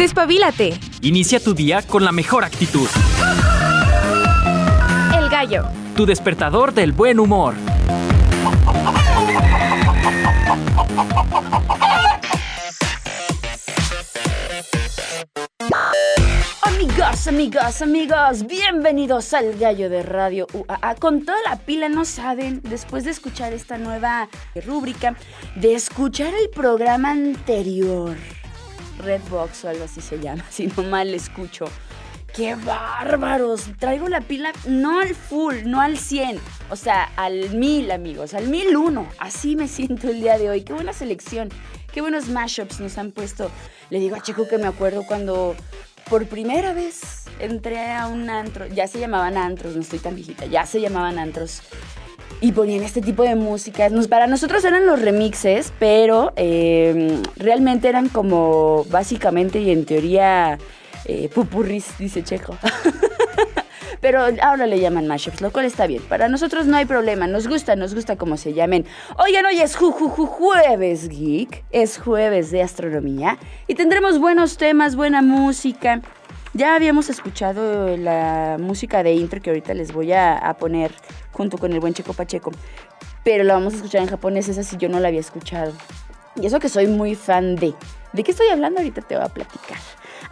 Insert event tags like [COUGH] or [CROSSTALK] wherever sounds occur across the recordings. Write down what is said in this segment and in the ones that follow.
Despabilate. Inicia tu día con la mejor actitud. El gallo. Tu despertador del buen humor. Amigos, amigos, amigos, bienvenidos al Gallo de Radio UAA. Con toda la pila, no saben, después de escuchar esta nueva rúbrica, de escuchar el programa anterior, Redbox o algo así se llama, [LAUGHS] si no mal escucho. ¡Qué bárbaros! Traigo la pila no al full, no al 100, o sea, al 1000, amigos, al 1001. Así me siento el día de hoy. ¡Qué buena selección! ¡Qué buenos mashups nos han puesto! Le digo a Chico que me acuerdo cuando por primera vez entré a un antro, ya se llamaban antros, no estoy tan viejita, ya se llamaban antros. Y ponían este tipo de música. Nos, para nosotros eran los remixes, pero eh, realmente eran como básicamente y en teoría eh, pupurris, dice Checo. [LAUGHS] Pero ahora le llaman mashups, lo cual está bien. Para nosotros no hay problema, nos gusta, nos gusta como se llamen. Oigan, hoy es ju, ju, ju, jueves geek, es jueves de astronomía y tendremos buenos temas, buena música. Ya habíamos escuchado la música de intro que ahorita les voy a poner junto con el buen Checo Pacheco, pero la vamos a escuchar en japonés, esa sí yo no la había escuchado. Y eso que soy muy fan de. ¿De qué estoy hablando? Ahorita te voy a platicar.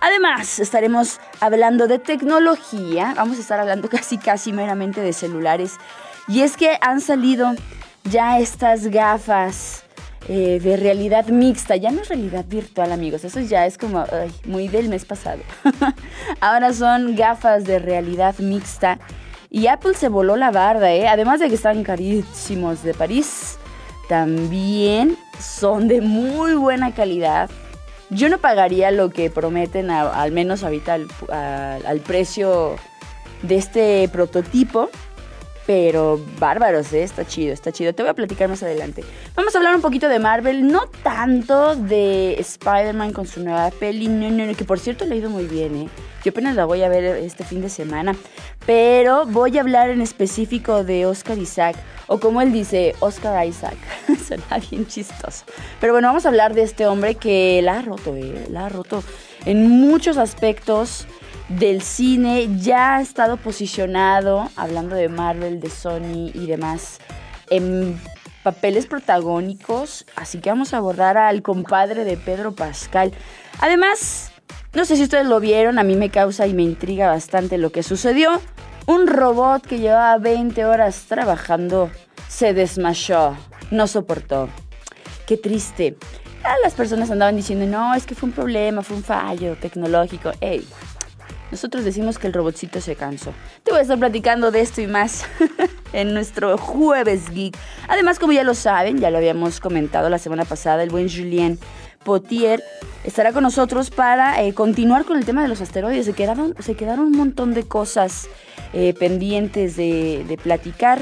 Además, estaremos hablando de tecnología, vamos a estar hablando [LAUGHS] casi casi meramente de celulares. Y es que han salido ya estas gafas eh, de realidad mixta, ya no es realidad virtual amigos, eso ya es como ay, muy del mes pasado. [LAUGHS] Ahora son gafas de realidad mixta y Apple se voló la barda, ¿eh? además de que están carísimos de París, también son de muy buena calidad yo no pagaría lo que prometen, al menos ahorita al, al, precio de este prototipo. Pero bárbaros, ¿eh? está chido, está chido. Te voy a platicar más adelante. Vamos a hablar un poquito de Marvel, no tanto de Spider-Man con su nueva peli, no, no, no, que por cierto le ha ido muy bien, ¿eh? Yo apenas la voy a ver este fin de semana. Pero voy a hablar en específico de Oscar Isaac, o como él dice, Oscar Isaac. [LAUGHS] Suena bien chistoso. Pero bueno, vamos a hablar de este hombre que la ha roto, ¿eh? La ha roto en muchos aspectos del cine, ya ha estado posicionado, hablando de Marvel, de Sony y demás, en papeles protagónicos, así que vamos a abordar al compadre de Pedro Pascal. Además, no sé si ustedes lo vieron, a mí me causa y me intriga bastante lo que sucedió. Un robot que llevaba 20 horas trabajando se desmayó, no soportó. Qué triste. las personas andaban diciendo, no, es que fue un problema, fue un fallo tecnológico. Ey, nosotros decimos que el robotcito se cansó. Te voy a estar platicando de esto y más [LAUGHS] en nuestro jueves geek. Además, como ya lo saben, ya lo habíamos comentado la semana pasada, el buen Julien Potier estará con nosotros para eh, continuar con el tema de los asteroides. Se quedaron, se quedaron un montón de cosas eh, pendientes de, platicar.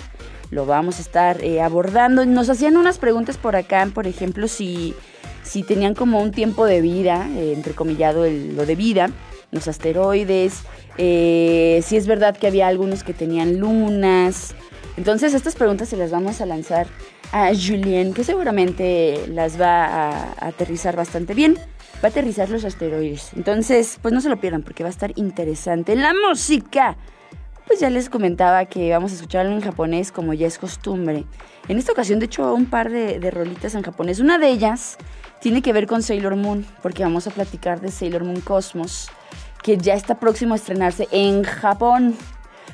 Lo vamos a estar eh, abordando. Nos hacían unas preguntas por acá, por ejemplo, si, si tenían como un tiempo de vida, entrecomillado el, lo de vida los asteroides, si es verdad que había algunos que tenían lunas. Entonces estas preguntas se las vamos a lanzar a Julien, que seguramente las va a, aterrizar bastante bien. Va a aterrizar los asteroides. Entonces, pues no se lo pierdan porque va a estar interesante. La música. Pues ya les comentaba que vamos a escucharlo en japonés como ya es costumbre. En esta ocasión, de hecho, un par de, de rolitas en japonés. Una de ellas tiene que ver con Sailor Moon, porque vamos a platicar de Sailor Moon Cosmos que ya está próximo a estrenarse en Japón.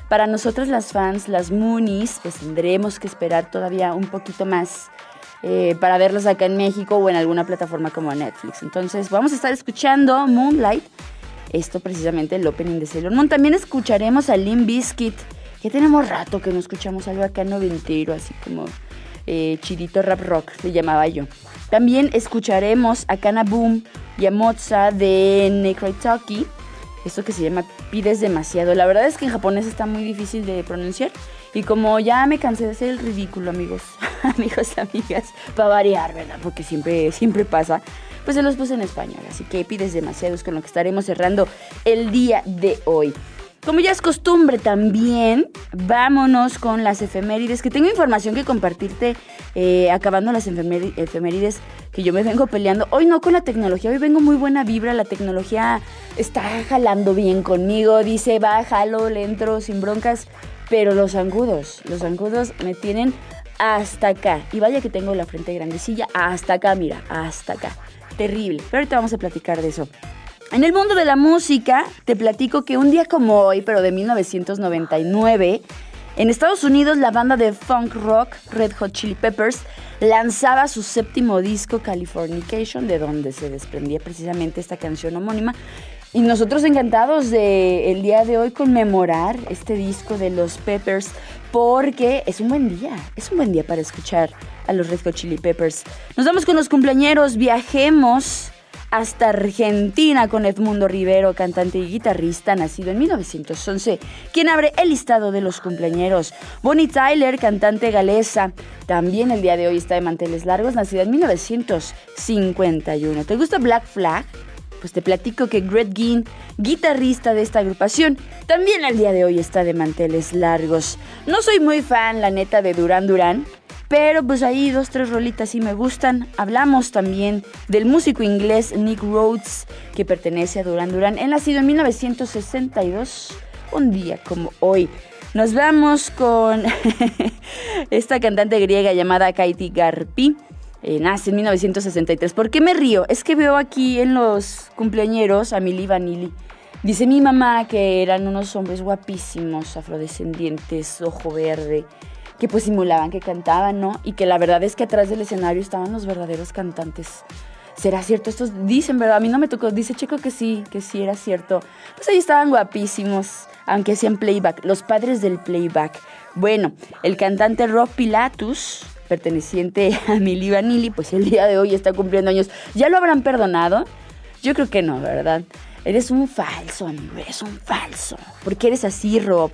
Para nosotros las fans, las Moonies, pues tendremos que esperar todavía un poquito más eh, para verlas acá en México o en alguna plataforma como Netflix. Entonces vamos a estar escuchando Moonlight, esto precisamente el opening de Sailor Moon. También escucharemos a Limp Bizkit, que tenemos rato que no escuchamos algo acá noventero, así como eh, chidito rap rock, le llamaba yo. También escucharemos a Kana Boom y a Moza de Necroitoki esto que se llama pides demasiado. La verdad es que en japonés está muy difícil de pronunciar. Y como ya me cansé de hacer el ridículo, amigos, [LAUGHS] amigos, amigas, para variar, ¿verdad? Porque siempre, siempre pasa. Pues se los puse en español. Así que pides demasiado es con lo que estaremos cerrando el día de hoy. Como ya es costumbre también, vámonos con las efemérides, que tengo información que compartirte eh, acabando las efemérides que yo me vengo peleando. Hoy no con la tecnología, hoy vengo muy buena vibra, la tecnología está jalando bien conmigo, dice va, jalo, le entro sin broncas, pero los angudos, los angudos me tienen hasta acá. Y vaya que tengo la frente grandecilla, hasta acá, mira, hasta acá. Terrible. Pero ahorita vamos a platicar de eso. En el mundo de la música, te platico que un día como hoy, pero de 1999, en Estados Unidos la banda de funk rock Red Hot Chili Peppers lanzaba su séptimo disco Californication, de donde se desprendía precisamente esta canción homónima. Y nosotros encantados de el día de hoy conmemorar este disco de los Peppers porque es un buen día, es un buen día para escuchar a los Red Hot Chili Peppers. Nos vamos con los cumpleañeros, viajemos hasta Argentina con Edmundo Rivero, cantante y guitarrista, nacido en 1911, quien abre el listado de los cumpleañeros. Bonnie Tyler, cantante galesa, también el día de hoy está de manteles largos, nacida en 1951. ¿Te gusta Black Flag? Pues te platico que Greg Ginn, guitarrista de esta agrupación, también el día de hoy está de manteles largos. No soy muy fan, la neta, de Duran Duran, pero pues ahí dos, tres rolitas sí me gustan. Hablamos también del músico inglés Nick Rhodes, que pertenece a Duran Duran. Él nacido en 1962, un día como hoy. Nos vamos con [LAUGHS] esta cantante griega llamada Kaiti Garpi. Eh, nace en 1963. ¿Por qué me río? Es que veo aquí en los cumpleañeros a Milly Vanilli. Dice mi mamá que eran unos hombres guapísimos, afrodescendientes, ojo verde que pues simulaban que cantaban, ¿no? Y que la verdad es que atrás del escenario estaban los verdaderos cantantes. ¿Será cierto? Estos dicen, ¿verdad? A mí no me tocó. Dice Checo que sí, que sí era cierto. Pues ahí estaban guapísimos, aunque hacían playback. Los padres del playback. Bueno, el cantante Rob Pilatus, perteneciente [LAUGHS] a Milli Vanilli, pues el día de hoy está cumpliendo años. ¿Ya lo habrán perdonado? Yo creo que no, ¿verdad? Eres un falso, amigo, eres un falso. ¿Por qué eres así, Rob?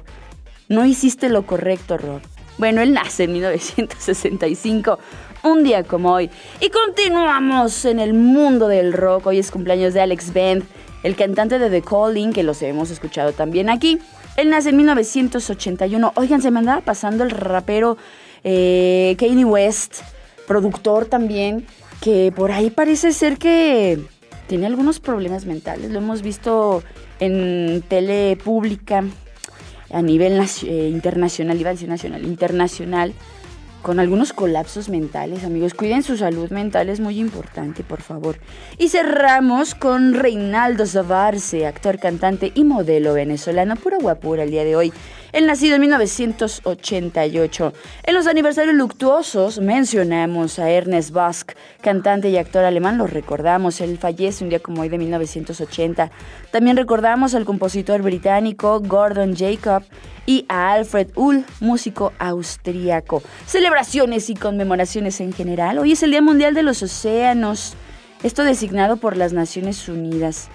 No hiciste lo correcto, Rob. Bueno, él nace en 1965, un día como hoy. Y continuamos en el mundo del rock. Hoy es cumpleaños de Alex Band, el cantante de The Calling, que los hemos escuchado también aquí. Él nace en 1981. Oigan, se me andaba pasando el rapero eh, Kanye West, productor también, que por ahí parece ser que tiene algunos problemas mentales. Lo hemos visto en tele pública a nivel eh, internacional, iba a nacional, internacional, con algunos colapsos mentales, amigos. Cuiden su salud mental, es muy importante, por favor. Y cerramos con Reinaldo Zavarce, actor, cantante y modelo venezolano, pura guapura el día de hoy. El nacido en 1988. En los aniversarios luctuosos mencionamos a Ernest Busk, cantante y actor alemán, lo recordamos, él fallece un día como hoy de 1980. También recordamos al compositor británico Gordon Jacob y a Alfred Ull, músico austríaco. Celebraciones y conmemoraciones en general. Hoy es el Día Mundial de los Océanos, esto designado por las Naciones Unidas.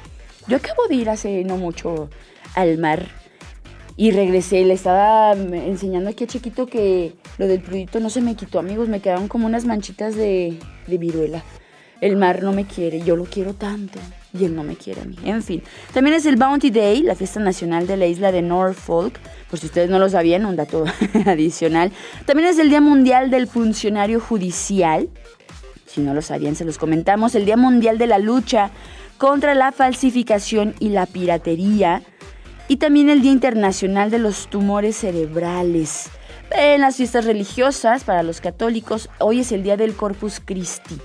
Yo acabo de ir hace no mucho al mar y regresé, le estaba enseñando aquí a Chiquito que lo del prudito no se me quitó, amigos, me quedaron como unas manchitas de, de viruela. El mar no me quiere, yo lo quiero tanto y él no me quiere a mí. En fin, también es el Bounty Day, la fiesta nacional de la isla de Norfolk, por si ustedes no lo sabían, un dato [LAUGHS] adicional. También es el Día Mundial del Funcionario Judicial, si no lo sabían se los comentamos, el Día Mundial de la Lucha contra la Falsificación y la Piratería, y también el Día Internacional de los Tumores Cerebrales. En las fiestas religiosas para los católicos, hoy es el Día del Corpus Christi.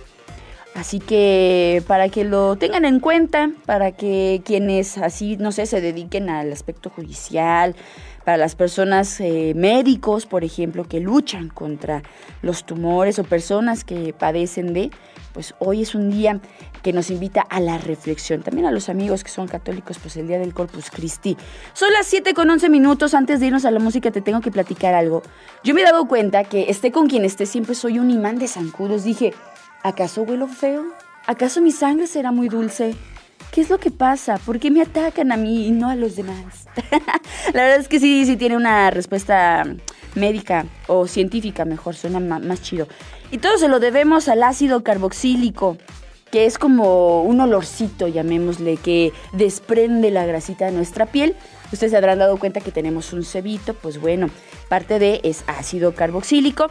Así que para que lo tengan en cuenta, para que quienes así, no sé, se dediquen al aspecto judicial, para las personas eh, médicos, por ejemplo, que luchan contra los tumores o personas que padecen de, pues hoy es un día que nos invita a la reflexión. También a los amigos que son católicos, pues el día del Corpus Christi. Son las 7 con 11 minutos. Antes de irnos a la música, te tengo que platicar algo. Yo me he dado cuenta que esté con quien esté, siempre soy un imán de zancudos. Dije, ¿acaso huelo feo? ¿Acaso mi sangre será muy dulce? ¿Qué es lo que pasa? ¿Por qué me atacan a mí y no a los demás? [LAUGHS] la verdad es que sí, sí tiene una respuesta médica o científica, mejor, suena más chido. Y todo se lo debemos al ácido carboxílico. que es como un olorcito, llamémosle, que desprende la grasita de nuestra piel. Ustedes se habrán dado cuenta que tenemos un cebito, pues bueno, parte de es ácido carboxílico.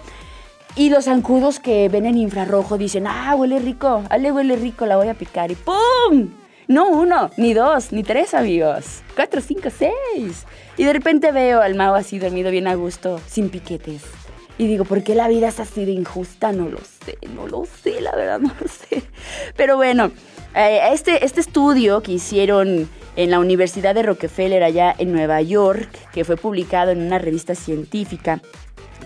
Y los zancudos que ven en infrarrojo dicen, ah, huele rico, ah, le huele rico, la voy a picar y ¡pum! No uno, ni dos, ni tres amigos. Cuatro, cinco, seis. Y de repente veo al mago así dormido bien a gusto, sin piquetes. Y digo, ¿por qué la vida es así de injusta? No lo sé, no lo sé, la verdad [LAUGHS] no lo sé. Pero bueno, eh, este, este estudio que hicieron en la Universidad de Rockefeller allá en Nueva York, que fue publicado en una revista científica,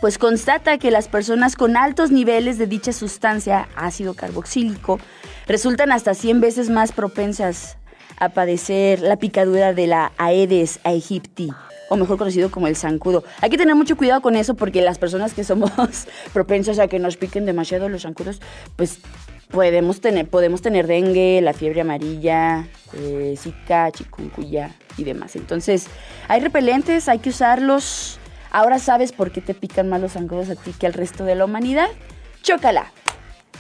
pues constata que las personas con altos niveles de dicha sustancia, ácido carboxílico, resultan hasta 100 veces más propensas a padecer la picadura de la Aedes aegypti, o mejor conocido como el zancudo. Hay que tener mucho cuidado con eso porque las personas que somos [LAUGHS] propensas a que nos piquen demasiado los zancudos, pues podemos tener, podemos tener dengue, la fiebre amarilla, eh, zika, chikungunya y demás. Entonces, hay repelentes, hay que usarlos. Ahora sabes por qué te pican más los zancudos a ti que al resto de la humanidad. Chócala.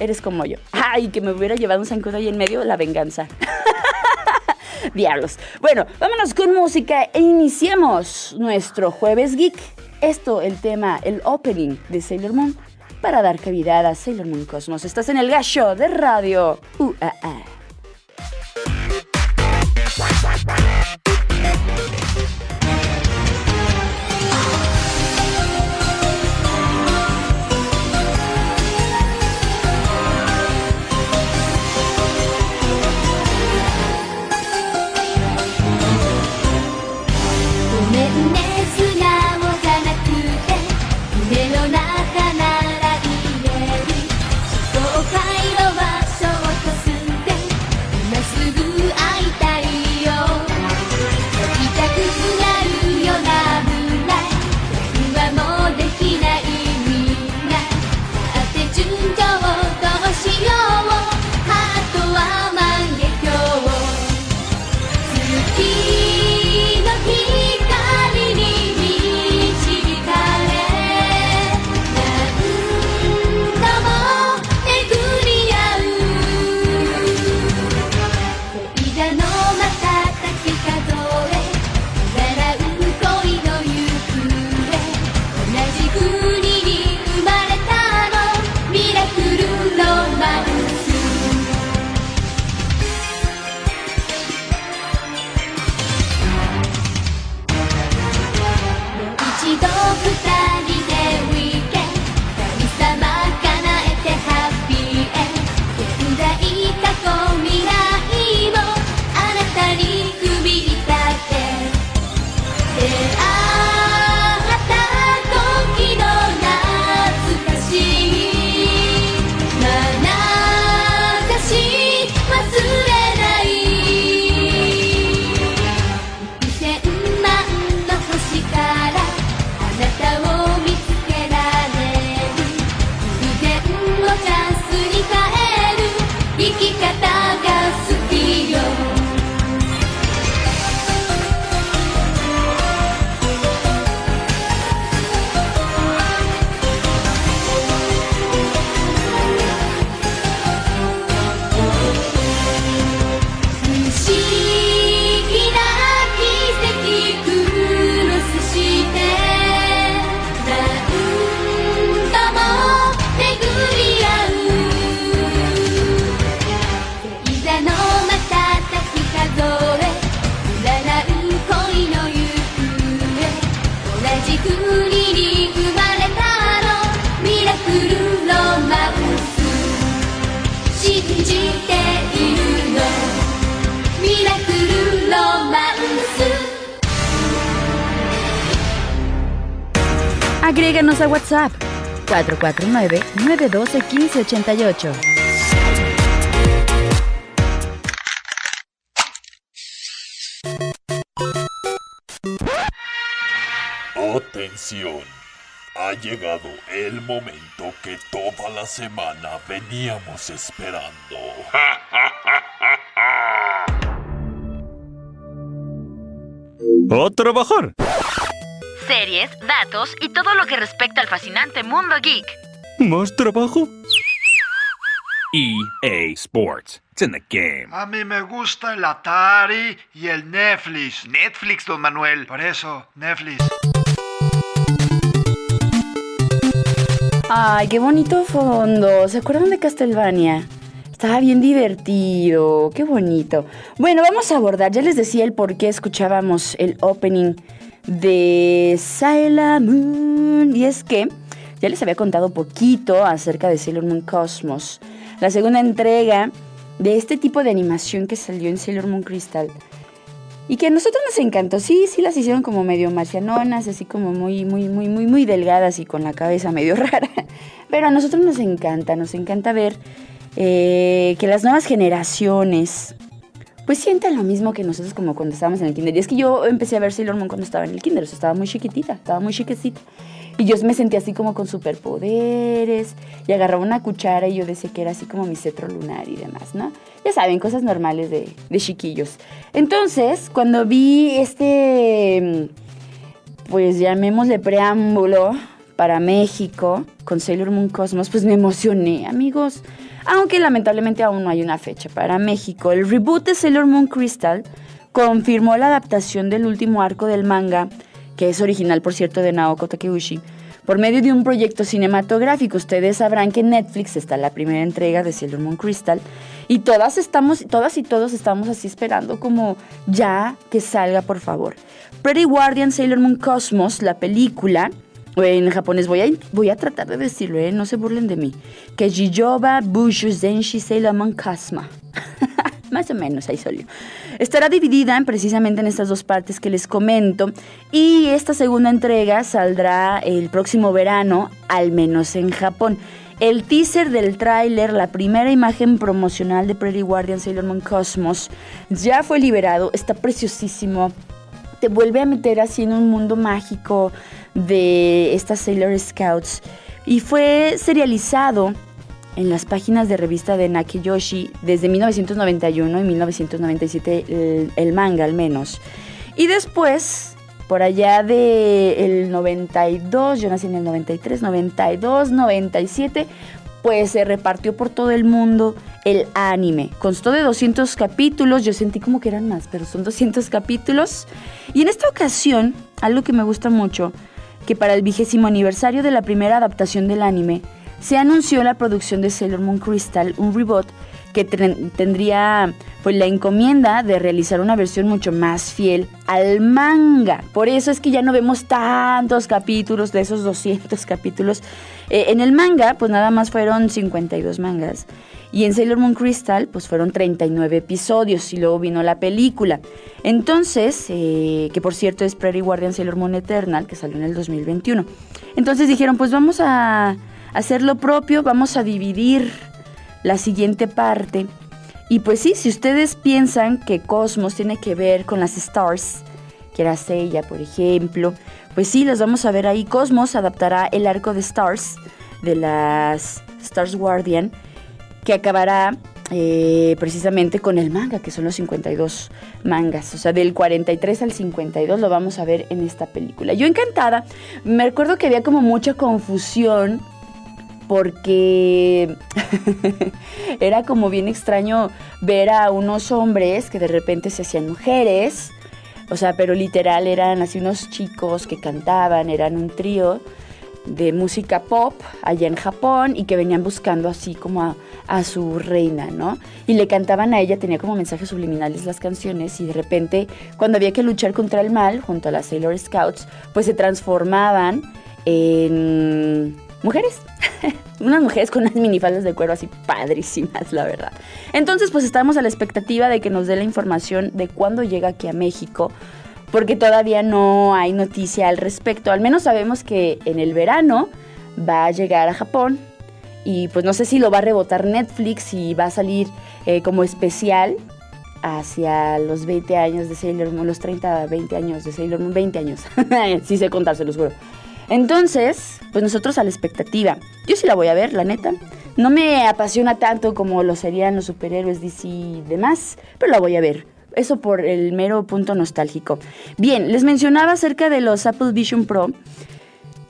Eres como yo. Ay, que me hubiera llevado un zancudo ahí en medio, la venganza. [LAUGHS] [LAUGHS] Diablos. Bueno, vámonos con música e iniciemos nuestro jueves geek. Esto, el tema, el opening de Sailor Moon, para dar cavidad a Sailor Moon Cosmos. Estás en el gallo de radio UAA. A WhatsApp 449-912-1588. Atención, ha llegado el momento que toda la semana veníamos esperando. [LAUGHS] ¡A trabajar! Series, datos y todo lo que respecta al fascinante mundo geek. ¿Más trabajo? EA Sports. It's in the game. A mí me gusta el Atari y el Netflix. Netflix, don Manuel. Por eso, Netflix. Ay, qué bonito fondo. ¿Se acuerdan de Castlevania? Estaba bien divertido, qué bonito. Bueno, vamos a abordar, ya les decía el por qué escuchábamos el opening de Sailor Moon. Y es que ya les había contado poquito acerca de Sailor Moon Cosmos, la segunda entrega de este tipo de animación que salió en Sailor Moon Crystal. Y que a nosotros nos encantó. Sí, sí las hicieron como medio marcianonas, así como muy, muy, muy, muy, muy delgadas y con la cabeza medio [LAUGHS] rara. Pero a nosotros nos encanta, nos encanta ver eh, que las nuevas generaciones pues sientan lo mismo que nosotros como cuando estábamos en el kinder. Y es que yo empecé a ver Sailor Moon cuando estaba en el kinder, o sea, estaba muy chiquitita, estaba muy chiquecita. Y yo me sentía así como con superpoderes y agarraba una cuchara y yo decía que era así como mi cetro lunar y demás, ¿no? Ya saben, cosas normales de, de chiquillos. Entonces, cuando vi este, pues llamémosle preámbulo para México con Sailor Moon Cosmos, pues me emocioné, amigos. Aunque lamentablemente aún no hay una fecha para México. El reboot de Sailor Moon Crystal confirmó la adaptación del último arco del manga que es original, por cierto, de Naoko Takeuchi, por medio de un proyecto cinematográfico. Ustedes sabrán que en Netflix está la primera entrega de Sailor Moon Crystal y todas estamos, todas y todos estamos así esperando como ya que salga, por favor. Pretty Guardian Sailor Moon Cosmos, la película, en japonés voy a, voy a tratar de decirlo, ¿eh? no se burlen de mí. Que Jijoba Bushu Zenshi Sailor Moon Cosma. [LAUGHS] Más o menos, ahí salió. Estará dividida precisamente en estas dos partes que les comento. Y esta segunda entrega saldrá el próximo verano, al menos en Japón. El teaser del tráiler, la primera imagen promocional de Pretty Guardian Sailor Moon Cosmos, ya fue liberado. Está preciosísimo. Te vuelve a meter así en un mundo mágico de estas Sailor Scouts. Y fue serializado en las páginas de revista de Nakiyoshi desde 1991 y 1997 el, el manga al menos. Y después, por allá de el 92, yo nací en el 93, 92, 97, pues se repartió por todo el mundo el anime. Constó de 200 capítulos, yo sentí como que eran más, pero son 200 capítulos. Y en esta ocasión, algo que me gusta mucho, que para el vigésimo aniversario de la primera adaptación del anime, se anunció la producción de Sailor Moon Crystal, un reboot que tendría pues la encomienda de realizar una versión mucho más fiel al manga. Por eso es que ya no vemos tantos capítulos de esos 200 [LAUGHS] capítulos. Eh, en el manga pues nada más fueron 52 mangas. Y en Sailor Moon Crystal pues fueron 39 episodios y luego vino la película. Entonces, eh, que por cierto es Prairie Guardian Sailor Moon Eternal, que salió en el 2021. Entonces dijeron pues vamos a hacer lo propio, vamos a dividir la siguiente parte. Y pues sí, si ustedes piensan que Cosmos tiene que ver con las Stars, que era Seiya, por ejemplo, pues sí, las vamos a ver ahí. Cosmos adaptará el arco de Stars, de las Stars Guardian, que acabará eh, precisamente con el manga, que son los 52 mangas. O sea, del 43 al 52 lo vamos a ver en esta película. Yo encantada, me recuerdo que había como mucha confusión porque [LAUGHS] era como bien extraño ver a unos hombres que de repente se hacían mujeres, o sea, pero literal eran así unos chicos que cantaban, eran un trío de música pop allá en Japón y que venían buscando así como a, su reina, ¿no? Y le cantaban a ella, tenía como mensajes subliminales las canciones y de repente cuando había que luchar contra el mal junto a las Sailor Scouts, pues se transformaban en mujeres. [LAUGHS] unas mujeres con unas minifaldas de cuero así padrísimas, la verdad. Entonces, pues estamos a la expectativa de que nos dé la información de cuándo llega aquí a México, porque todavía no hay noticia al respecto. Al menos sabemos que en el verano va a llegar a Japón. Y pues no sé si lo va a rebotar Netflix y va a salir eh, como especial hacia los 20 años de Sailor Moon, los 30, 20 años de Sailor Moon, 20 años. [LAUGHS] sí sé contar, se los juro. Entonces, pues nosotros a la expectativa. Yo sí la voy a ver, la neta. No me apasiona tanto como lo serían los superhéroes DC y demás, pero la voy a ver. Eso por el mero punto nostálgico. Bien, les mencionaba acerca de los Apple Vision Pro.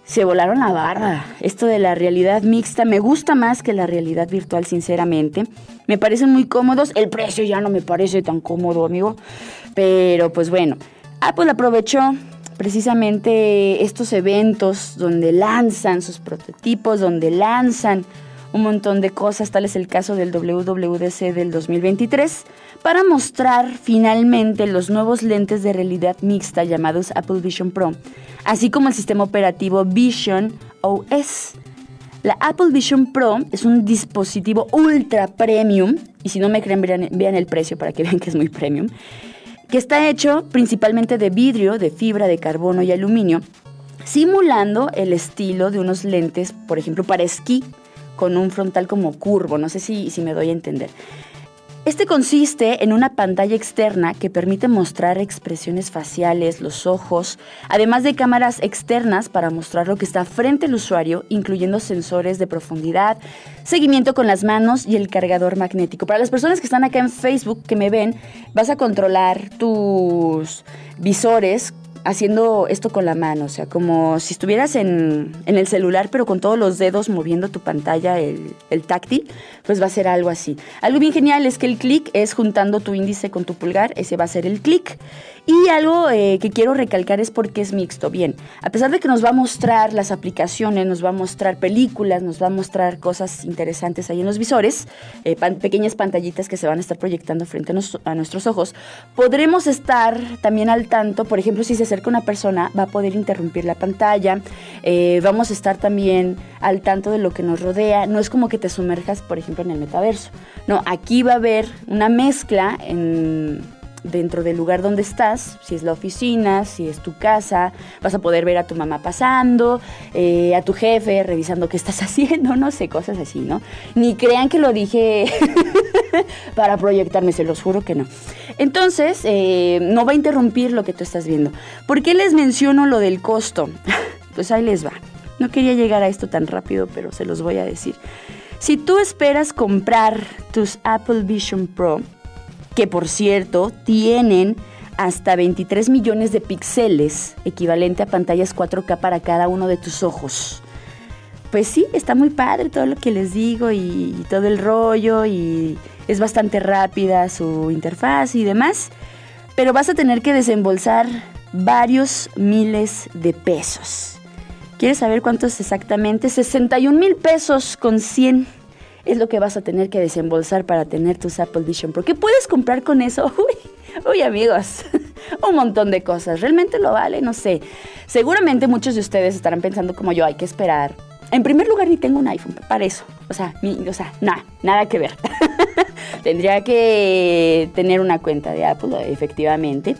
se volaron la barda. Esto de la realidad mixta me gusta más que la realidad virtual, sinceramente. Me parecen muy cómodos. El precio ya no me parece tan cómodo, amigo. Pero pues bueno, Apple aprovechó precisamente estos eventos donde lanzan sus prototipos, donde lanzan un montón de cosas, tal es el caso del WWDC del 2023, para mostrar finalmente los nuevos lentes de realidad mixta llamados Apple Vision Pro, así como el sistema operativo Vision OS. La Apple Vision Pro es un dispositivo ultra premium, y si no me creen, vean, el precio para que vean que es muy premium, que está hecho principalmente de vidrio, de fibra, de carbono y aluminio, simulando el estilo de unos lentes, por ejemplo, para esquí, con un frontal como curvo, no sé si, si me doy a entender. Este consiste en una pantalla externa que permite mostrar expresiones faciales, los ojos, además de cámaras externas para mostrar lo que está frente al usuario, incluyendo sensores de profundidad, seguimiento con las manos y el cargador magnético. Para las personas que están acá en Facebook, que me ven, vas a controlar tus visores haciendo esto con la mano, o sea, como si estuvieras en, en el celular, pero con todos los dedos moviendo tu pantalla, el, el, táctil, pues va a ser algo así. Algo bien genial es que el clic es juntando tu índice con tu pulgar, ese va a ser el clic. Y algo eh, que quiero recalcar es porque es mixto. Bien, a pesar de que nos va a mostrar las aplicaciones, nos va a mostrar películas, nos va a mostrar cosas interesantes ahí en los visores, eh, pequeñas pantallitas que se van a estar proyectando frente a, a, nuestros ojos, podremos estar también al tanto, por ejemplo, si se acerca una persona, va a poder interrumpir la pantalla, eh, vamos a estar también al tanto de lo que nos rodea, no es como que te sumerjas, por ejemplo, en el metaverso, no, aquí va a haber una mezcla en dentro del lugar donde estás, si es la oficina, si es tu casa, vas a poder ver a tu mamá pasando, eh, a tu jefe revisando qué estás [LAUGHS] haciendo, no sé, cosas así, ¿no? Ni crean que lo dije [LAUGHS] para proyectarme, se los juro que no. Entonces, eh, no va a interrumpir lo que tú estás viendo. ¿Por qué les menciono lo del costo? [LAUGHS] pues ahí les va. No quería llegar a esto tan rápido, pero se los voy a decir. Si tú esperas comprar tus Apple Vision Pro, que por cierto tienen hasta 23 millones de píxeles, equivalente a pantallas 4K para cada uno de tus ojos. Pues sí, está muy padre todo lo que les digo y, todo el rollo y es bastante rápida su interfaz y demás, pero vas a tener que desembolsar varios miles de pesos. ¿Quieres saber cuántos exactamente? 61 mil pesos con 100 es lo que vas a tener que desembolsar para tener tus Apple Vision Pro. ¿Qué puedes comprar con eso? [LAUGHS] Uy, uy amigos, [LAUGHS] un montón de cosas. ¿Realmente lo vale? No sé. Seguramente muchos de ustedes estarán pensando como yo, hay que esperar. En primer lugar, ni tengo un iPhone para eso. O sea, o sea, nada, nada que ver. [LAUGHS] Tendría que tener una cuenta de Apple, efectivamente.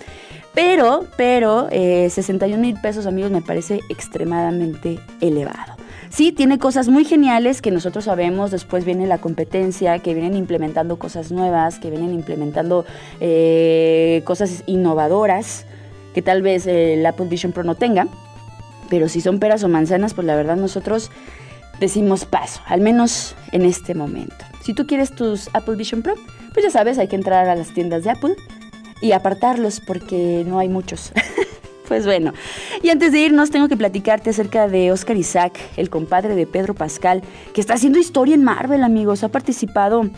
Pero, pero, eh, 61 mil pesos, amigos, me parece extremadamente elevado. Sí, tiene cosas muy geniales que nosotros sabemos, después viene la competencia, que vienen implementando cosas nuevas, que vienen implementando eh, cosas innovadoras que tal vez el Apple Vision Pro no tenga, pero si son peras o manzanas, pues la verdad nosotros decimos paso, al menos en este momento. Si tú quieres tus Apple Vision Pro, pues ya sabes, hay que entrar a las tiendas de Apple y apartarlos porque no hay muchos. [LAUGHS] Pues bueno, y antes de irnos tengo que platicarte acerca de Oscar Isaac, el compadre de Pedro Pascal, que está haciendo historia en Marvel, amigos. Ha participado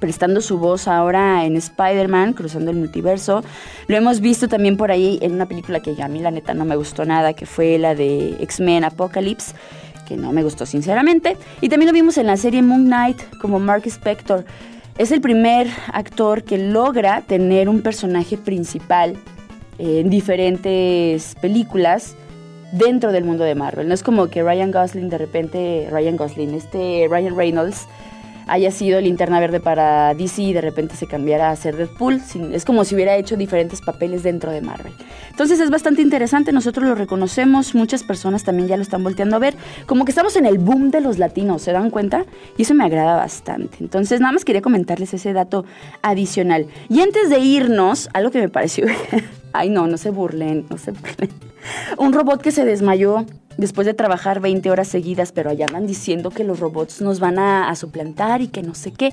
prestando su voz ahora en Spider-Man, cruzando el multiverso. Lo hemos visto también por ahí en una película que a mí la neta no me gustó nada, que fue la de X-Men Apocalypse, que no me gustó sinceramente. Y también lo vimos en la serie Moon Knight como Mark Spector. Es el primer actor que logra tener un personaje principal en diferentes películas dentro del mundo de Marvel. No es como que Ryan Gosling de repente, Ryan Gosling, este Ryan Reynolds haya sido linterna verde para DC y de repente se cambiara a ser Deadpool. Es como si hubiera hecho diferentes papeles dentro de Marvel. Entonces es bastante interesante, nosotros lo reconocemos, muchas personas también ya lo están volteando a ver. Como que estamos en el boom de los latinos, ¿se dan cuenta? Y eso me agrada bastante. Entonces nada más quería comentarles ese dato adicional. Y antes de irnos, algo que me pareció... [LAUGHS] Ay, no, no se burlen, no se burlen. Un robot que se desmayó después de trabajar 20 horas seguidas, pero allá andan diciendo que los robots nos van a, a, suplantar y que no sé qué.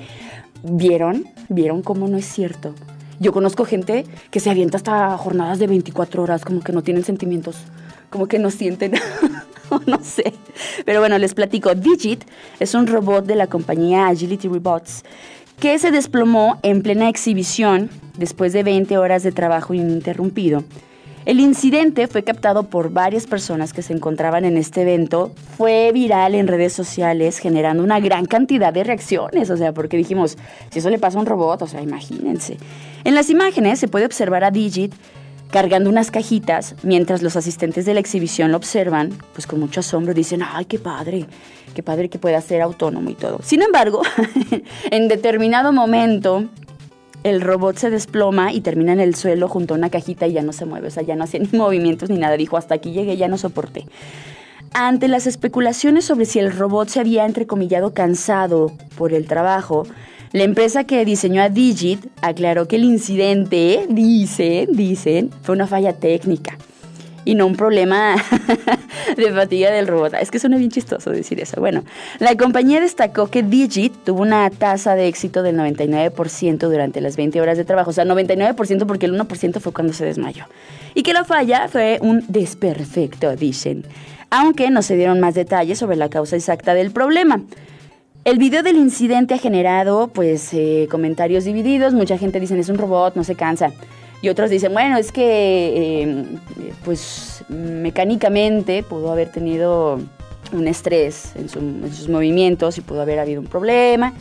¿Vieron? ¿Vieron cómo no es cierto? Yo conozco gente que se avienta hasta jornadas de 24 horas, como que no tienen sentimientos, como que no sienten. [LAUGHS] no sé. Pero bueno, les platico. Digit es un robot de la compañía Agility Robots que se desplomó en plena exhibición después de 20 horas de trabajo ininterrumpido. El incidente fue captado por varias personas que se encontraban en este evento, fue viral en redes sociales generando una gran cantidad de reacciones, o sea, porque dijimos, si eso le pasa a un robot, o sea, imagínense. En las imágenes se puede observar a Digit cargando unas cajitas mientras los asistentes de la exhibición lo observan, pues con mucho asombro dicen, ay, qué padre, qué padre que pueda ser autónomo y todo. Sin embargo, [LAUGHS] en determinado momento el robot se desploma y termina en el suelo junto a una cajita y ya no se mueve, o sea, ya no hacía [LAUGHS] ni movimientos ni nada, dijo, hasta aquí llegué, ya no soporté. Ante las especulaciones sobre si el robot se había entrecomillado cansado por el trabajo, la empresa que diseñó a Digit aclaró que el incidente, dicen, dicen, fue una falla técnica y no un problema [LAUGHS] de fatiga del robot. Es que suena bien chistoso decir eso. Bueno, la compañía destacó que Digit tuvo una tasa de éxito del 99% durante las 20 horas de trabajo. O sea, 99% porque el 1% fue cuando se desmayó. Y que la falla fue un desperfecto, dicen. Aunque no se dieron más detalles sobre la causa exacta del problema. El video del incidente ha generado pues eh, comentarios divididos. Mucha gente dice es un robot, no se cansa. Y otros dicen, bueno, es que eh, pues mecánicamente pudo haber tenido un estrés en, en, sus movimientos y pudo haber habido un problema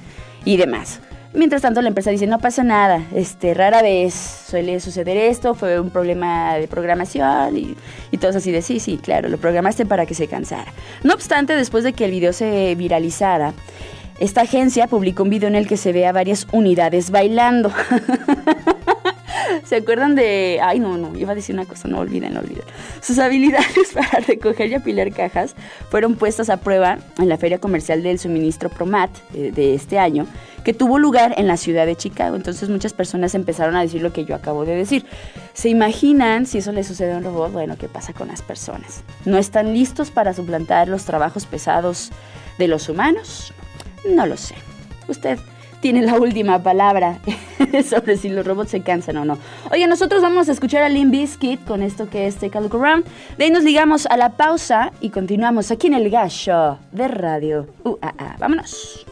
y demás. Mientras tanto, la empresa dice, no pasa nada, este, rara vez suele suceder esto, fue un problema de programación y, y todos así de, sí, sí, claro, lo programaste para que se cansara. No obstante, después de que el video se viralizara, esta agencia publicó un video en el que se ve a varias unidades bailando. [LAUGHS] [LAUGHS] ¿Se acuerdan de.? Ay, no, no, iba a decir una cosa, no olviden, no olviden. Sus habilidades [LAUGHS] para recoger y apilar cajas fueron puestas a prueba en la Feria Comercial del Suministro Promat eh, de este año, que tuvo lugar en la ciudad de Chicago. Entonces muchas personas empezaron a decir lo que yo acabo de decir. ¿Se imaginan si eso le sucede a un robot? Bueno, ¿qué pasa con las personas? ¿No están listos para suplantar los trabajos pesados de los humanos? No lo sé. Usted tiene la última palabra [LAUGHS] sobre si los robots se cansan o no. Oye, nosotros vamos a escuchar a Limp Bizkit con esto que es Take a Look Around. De ahí nos ligamos a la pausa y continuamos aquí en el Gasho de Radio UAA. Vámonos.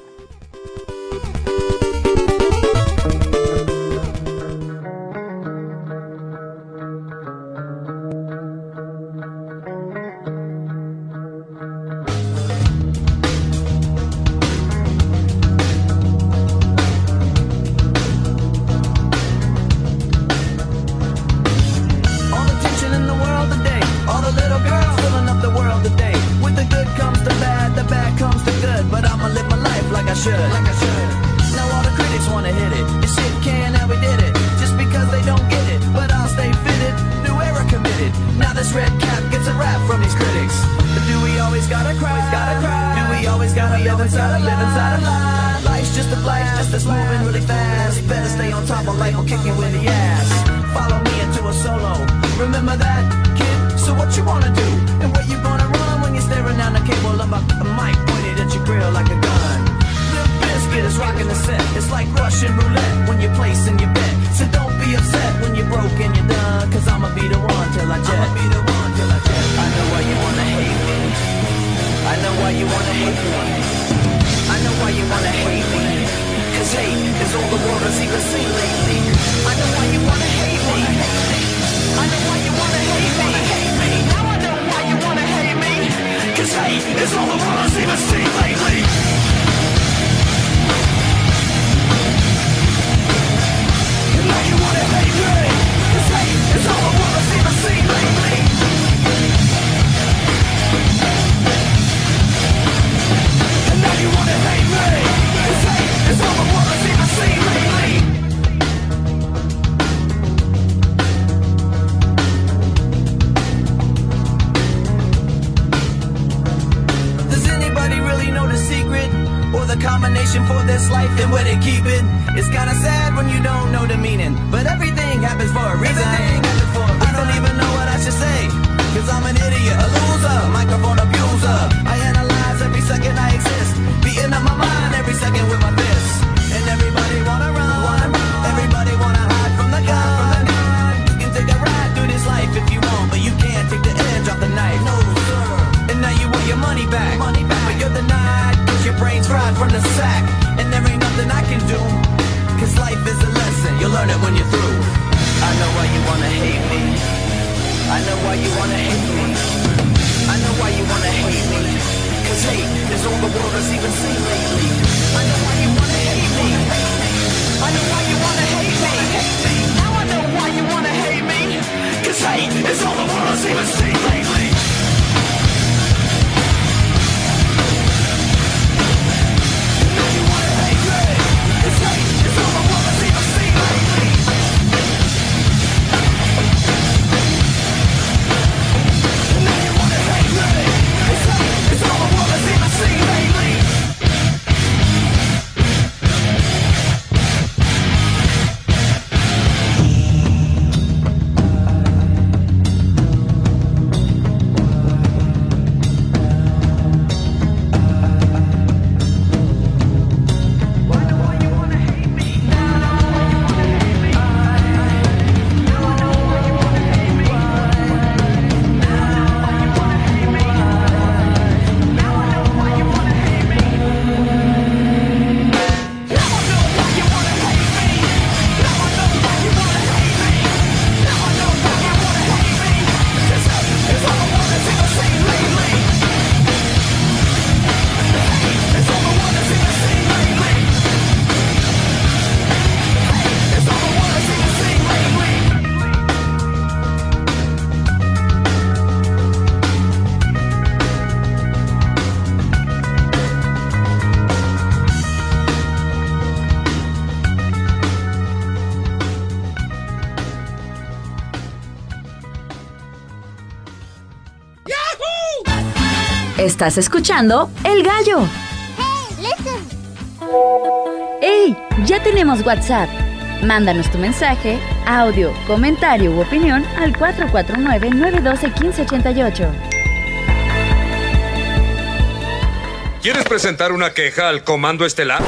Estás escuchando El Gallo. ¡Ey! Ya tenemos WhatsApp. Mándanos tu mensaje, audio, comentario u opinión al 449-912-1588. ¿Quieres presentar una queja al Comando Estelar?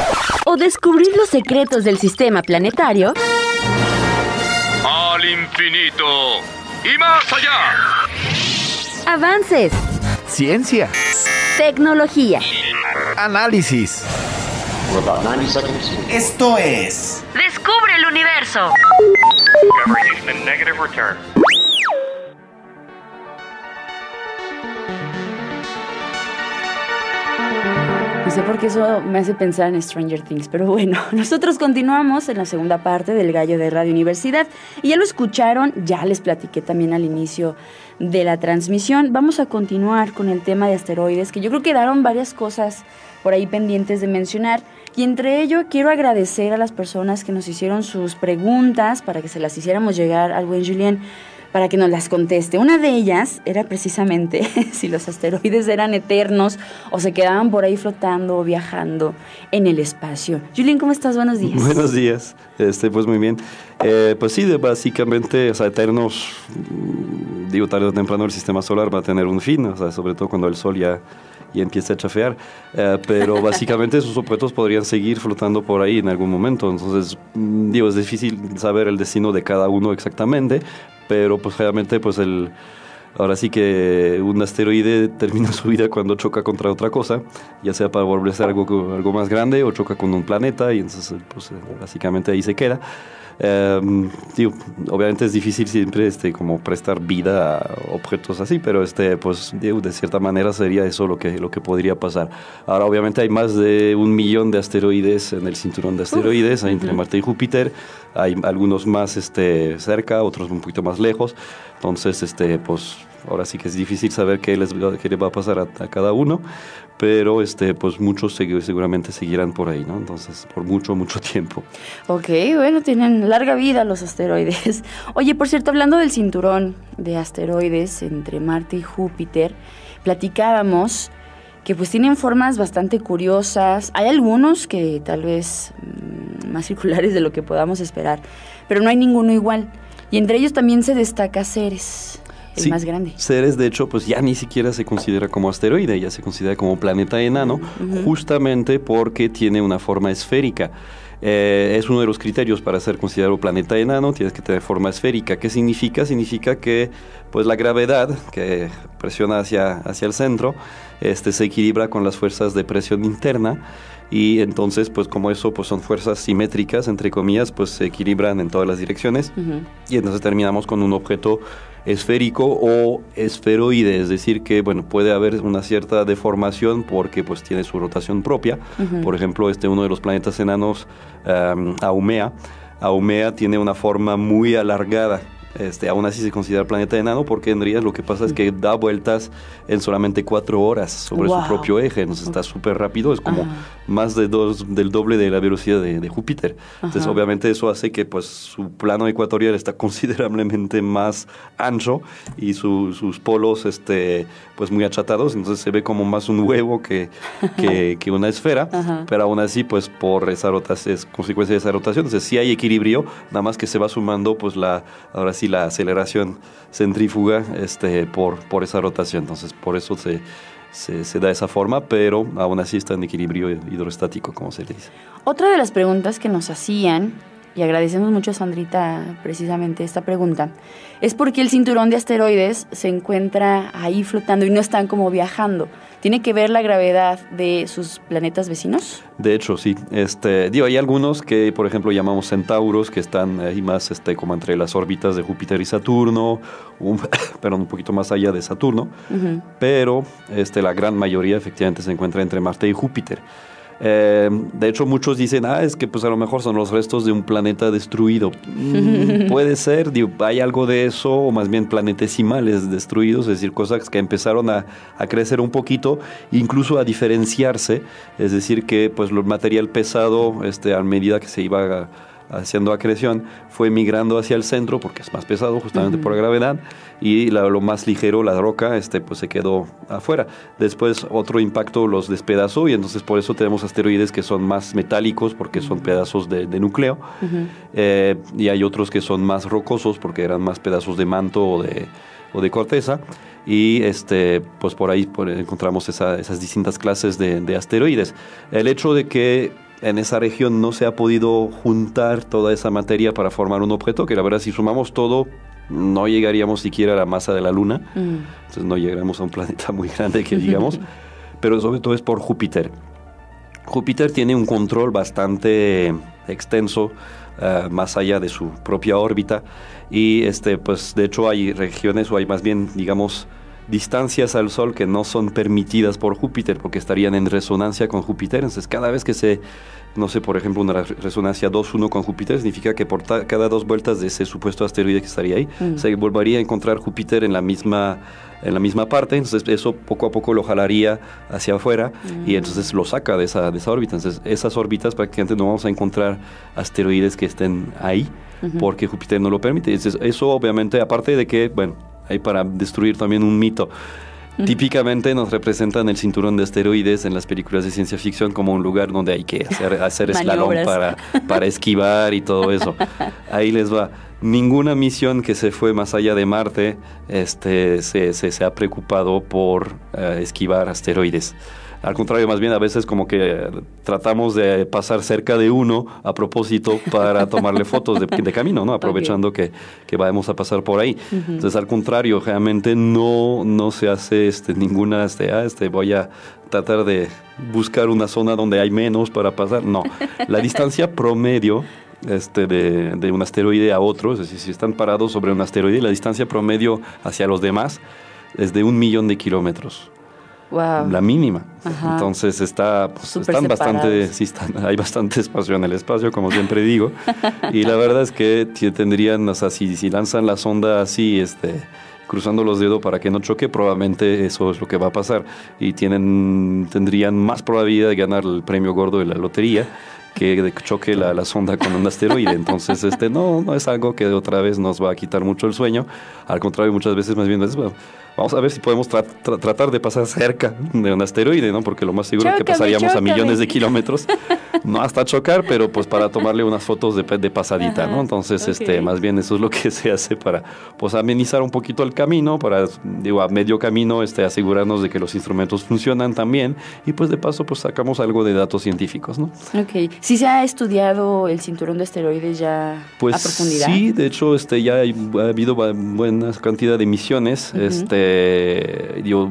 O descubrir los secretos del sistema planetario. Al infinito y más allá. Avances. Ciencia. Tecnología. Análisis. Esto es. Descubre el universo. No sé por qué eso me hace pensar en Stranger Things, pero bueno, [LAUGHS] nosotros continuamos en la segunda parte del Gallo de Radio Universidad y ya lo escucharon, ya les platiqué también al inicio de la transmisión. Vamos a continuar con el tema de asteroides, que yo creo que quedaron varias cosas por ahí pendientes de mencionar. Y entre ello quiero agradecer a las personas que nos hicieron sus preguntas para que se las hiciéramos llegar al buen Julien para que nos las conteste. Una de ellas era precisamente [LAUGHS] si los asteroides eran eternos o se quedaban por ahí flotando o viajando en el espacio. Julien, ¿cómo estás? Buenos días. [LAUGHS] Buenos días, este, pues muy bien. Eh, pues sí, básicamente, o sea, eternos, mm, digo, tarde o temprano el sistema solar va a tener un fin, o sea, sobre todo cuando el sol ya, ya empieza a chafear. Eh, pero [LAUGHS] básicamente esos objetos podrían seguir flotando por ahí en algún momento. Entonces, mm, digo, es difícil saber el destino de cada uno exactamente, pero pues realmente, pues el... Ahora sí que un asteroide termina [LAUGHS] su vida cuando choca contra otra cosa, ya sea para volverse algo, algo más grande o choca con un planeta y entonces pues, básicamente ahí se queda. Eh, digo, obviamente es difícil siempre este, como prestar vida a objetos así, pero este, pues, digo, de cierta manera sería eso lo que, lo que podría pasar. Ahora, obviamente hay más de un millón de asteroides en el cinturón de asteroides, entre Marte y Júpiter. Hay algunos más este, cerca, otros un poquito más lejos. Entonces, este, pues, ahora sí que es difícil saber qué les, qué le va a pasar a, a cada uno, pero este, pues muchos seguramente seguirán por ahí, ¿no? Entonces, por mucho, mucho [LAUGHS] tiempo. Ok, bueno, tienen larga vida los asteroides. [LAUGHS] Oye, por cierto, hablando del cinturón de asteroides entre Marte y Júpiter, platicábamos que pues tienen formas bastante curiosas. Hay algunos que tal vez mm, más [LAUGHS] circulares de lo que podamos esperar, pero no hay ninguno igual. Y entre ellos también se destaca Ceres, el Sí, más grande. Ceres, de hecho, pues ya ni siquiera se considera como asteroide, ya se considera como planeta enano, justamente porque tiene una forma esférica. Eh, es uno de los criterios para ser considerado planeta enano, tienes que tener forma esférica. ¿Qué significa? Significa que pues la gravedad que presiona hacia, hacia el centro este, se equilibra con las fuerzas de presión interna y entonces pues como eso pues son fuerzas simétricas entre comillas pues se equilibran en todas las direcciones y entonces terminamos con un objeto esférico o esferoide, es decir que bueno puede haber una cierta deformación porque pues tiene su rotación propia. Por ejemplo, este uno de los planetas enanos, um, Aumea, Aumea tiene una forma muy alargada. Este, aún así se considera planeta enano porque en realidad lo que pasa es que da vueltas en solamente cuatro horas sobre Wow. su propio eje, entonces está súper rápido, es como más de dos, del doble de la velocidad de, de Júpiter. Entonces Ajá. obviamente eso hace que pues su plano ecuatorial está [LAUGHS] considerablemente más ancho y su- sus polos este, pues muy achatados, entonces se ve como más un huevo que, que, que una esfera, Ajá. pero aún así pues por esa rotación, es consecuencia de esa rotación, entonces sí hay equilibrio, nada más que se va sumando pues la, ahora sí la aceleración centrífuga este, por, por esa rotación, entonces por eso se, se, se da esa forma, pero aún así está en equilibrio hidrostático, como se le dice. Otra de las preguntas que nos hacían, y agradecemos mucho a Sandrita precisamente esta pregunta, es por qué el cinturón de asteroides se encuentra ahí flotando y no están como viajando. ¿Tiene que ver la gravedad de sus planetas vecinos? De hecho, sí. Este, digo, hay algunos que, por ejemplo, llamamos centauros, que están ahí más este, como entre las órbitas de Júpiter y Saturno, un, [LAUGHS] perdón, un poquito más allá de Saturno, pero este, la gran mayoría efectivamente se encuentra entre Marte y Júpiter. Eh, de hecho, muchos dicen, ah, es que pues a lo mejor son los restos de un planeta destruido. Mm, [LAUGHS] puede ser, digo, hay algo de eso, o más bien planetesimales destruidos, es decir, cosas que empezaron a, a crecer un poquito, incluso a diferenciarse, es decir, que pues el material pesado, este, a medida que se iba haciendo acreción, fue migrando hacia el centro porque es más pesado justamente por la gravedad y la- lo más ligero, la roca, este, pues se quedó afuera. Después otro impacto los despedazó y entonces por eso tenemos asteroides que son más metálicos porque son pedazos de, de núcleo. Eh, y hay otros que son más rocosos porque eran más pedazos de manto o de, o de corteza. Y este pues por ahí por- encontramos esa- esas distintas clases de, de asteroides. El hecho de que en esa región no se ha podido juntar toda esa materia para formar un objeto, que la verdad si sumamos todo no llegaríamos siquiera a la masa de la Luna, entonces no llegaremos a un planeta muy grande que digamos, [LAUGHS] pero sobre todo es por Júpiter. Júpiter tiene un control bastante extenso eh, más allá de su propia órbita. Y este pues de hecho hay regiones o hay más bien digamos distancias al Sol que no son permitidas por Júpiter porque estarían en resonancia con Júpiter. Entonces cada vez que se, no sé, por ejemplo, una re- resonancia 2-1 con Júpiter significa que por cada dos vueltas de ese supuesto asteroide que estaría ahí, Mm. se volvería a encontrar Júpiter en la misma en la misma parte, entonces eso poco a poco lo jalaría hacia afuera y entonces lo saca de esa, de esa órbita. Entonces esas órbitas prácticamente no vamos a encontrar asteroides que estén ahí porque Júpiter no lo permite. Entonces, eso obviamente, aparte de que, bueno, hay para destruir también un mito. Típicamente nos representan el cinturón de asteroides en las películas de ciencia ficción como un lugar donde hay que hacer, [LAUGHS] hacer slalom Maniobras. para, para esquivar y todo eso. [LAUGHS] Ahí les va. Ninguna misión que se fue más allá de Marte este, se, se- se ha preocupado por eh, esquivar asteroides. Al contrario, más bien a veces como que tratamos de pasar cerca de uno a propósito para tomarle fotos de, de camino, ¿no? Aprovechando que, que vamos a pasar por ahí. Ujú. Entonces, al contrario, realmente no, no se hace este, ninguna, este, ah, este, voy a tratar de buscar una zona donde hay menos para pasar. No, la distancia promedio este, de, de un asteroide a otro, es decir, si están parados sobre un asteroide, la distancia promedio hacia los demás es de un millón de kilómetros. Wow. La mínima. Ajá. Entonces está, pues, están bastante, sí están, hay bastante espacio en el espacio, como siempre digo. [LAUGHS] y la verdad es que tendrían, o sea, si, si lanzan la sonda así, este, cruzando los dedos para que no choque, probablemente eso es lo que va a pasar. Y tienen, tendrían más probabilidad de ganar el premio gordo de la lotería que choque la, la sonda con un asteroide. Entonces, este no, no es algo que otra vez nos va a quitar mucho el sueño. Al contrario, muchas veces más bien es, bueno, vamos a ver si podemos tra- tra- tratar de pasar cerca de un asteroide, ¿no? Porque lo más seguro es que Chócame, pasaríamos a chócame. millones de kilómetros, no hasta chocar, pero pues para tomarle unas fotos de, de pasadita, ¿no? Entonces, este, ok. más bien eso es lo que se hace para pues amenizar un poquito el camino, para, digo, a medio camino, este, asegurarnos de que los instrumentos funcionan también y pues de paso pues sacamos algo de datos científicos, ¿no? Ok. ¿Sí se ha estudiado el cinturón de asteroides ya Pues a profundidad? sí, de hecho, este, ya ha habido buena cantidad de misiones. Ujú. Este, yo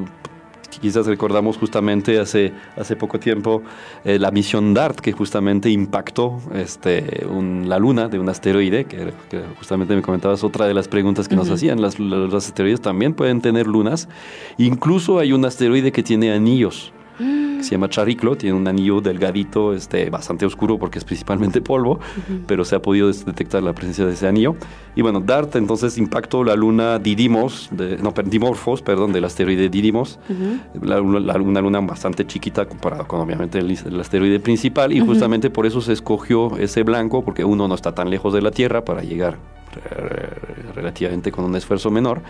quizás recordamos justamente hace, hace poco tiempo eh, la misión DART que justamente impactó este, un- la luna de un asteroide, que, que justamente me comentabas otra de las preguntas que nos hacían. Las, los asteroides también pueden tener lunas. Incluso hay un asteroide que tiene anillos que se llama Chariclo, tiene un anillo delgadito, este, bastante oscuro porque es principalmente polvo, pero se ha podido detectar la presencia de ese anillo. Y bueno, DART entonces impactó la luna Didymos, de, no, Dimorphos, perdón, del asteroide Didymos, la, luna- la- una luna bastante chiquita comparada con obviamente el, el asteroide principal. Y justamente por eso se escogió ese blanco, porque uno no está tan lejos de la Tierra para llegar eh, relativamente con un esfuerzo menor.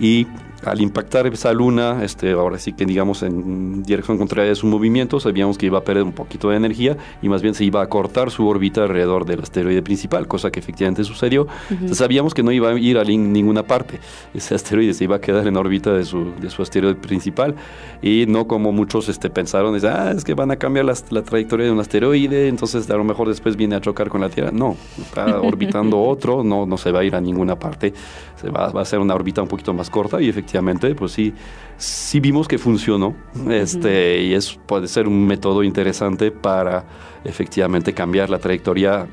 Y al impactar esa luna, este, ahora sí que digamos en dirección contraria de su movimiento, sabíamos que iba a perder un poquito de energía y más bien se iba a cortar su órbita alrededor del asteroide principal, cosa que efectivamente sucedió. Entonces sabíamos que no iba a ir a ninguna parte. Ese asteroide se iba a quedar en órbita de su, de su asteroide principal y no como muchos este, pensaron, es, ah, es que van a cambiar las- la, trayectoria de un asteroide, entonces a lo mejor después viene a chocar con la Tierra. No, está [LAUGHS] orbitando otro, no, no se va a ir a ninguna parte, se va, va a ser una órbita un poquito más corta y efectivamente, pues sí, sí vimos que funcionó este, y es, puede ser un método interesante para efectivamente cambiar la trayectoria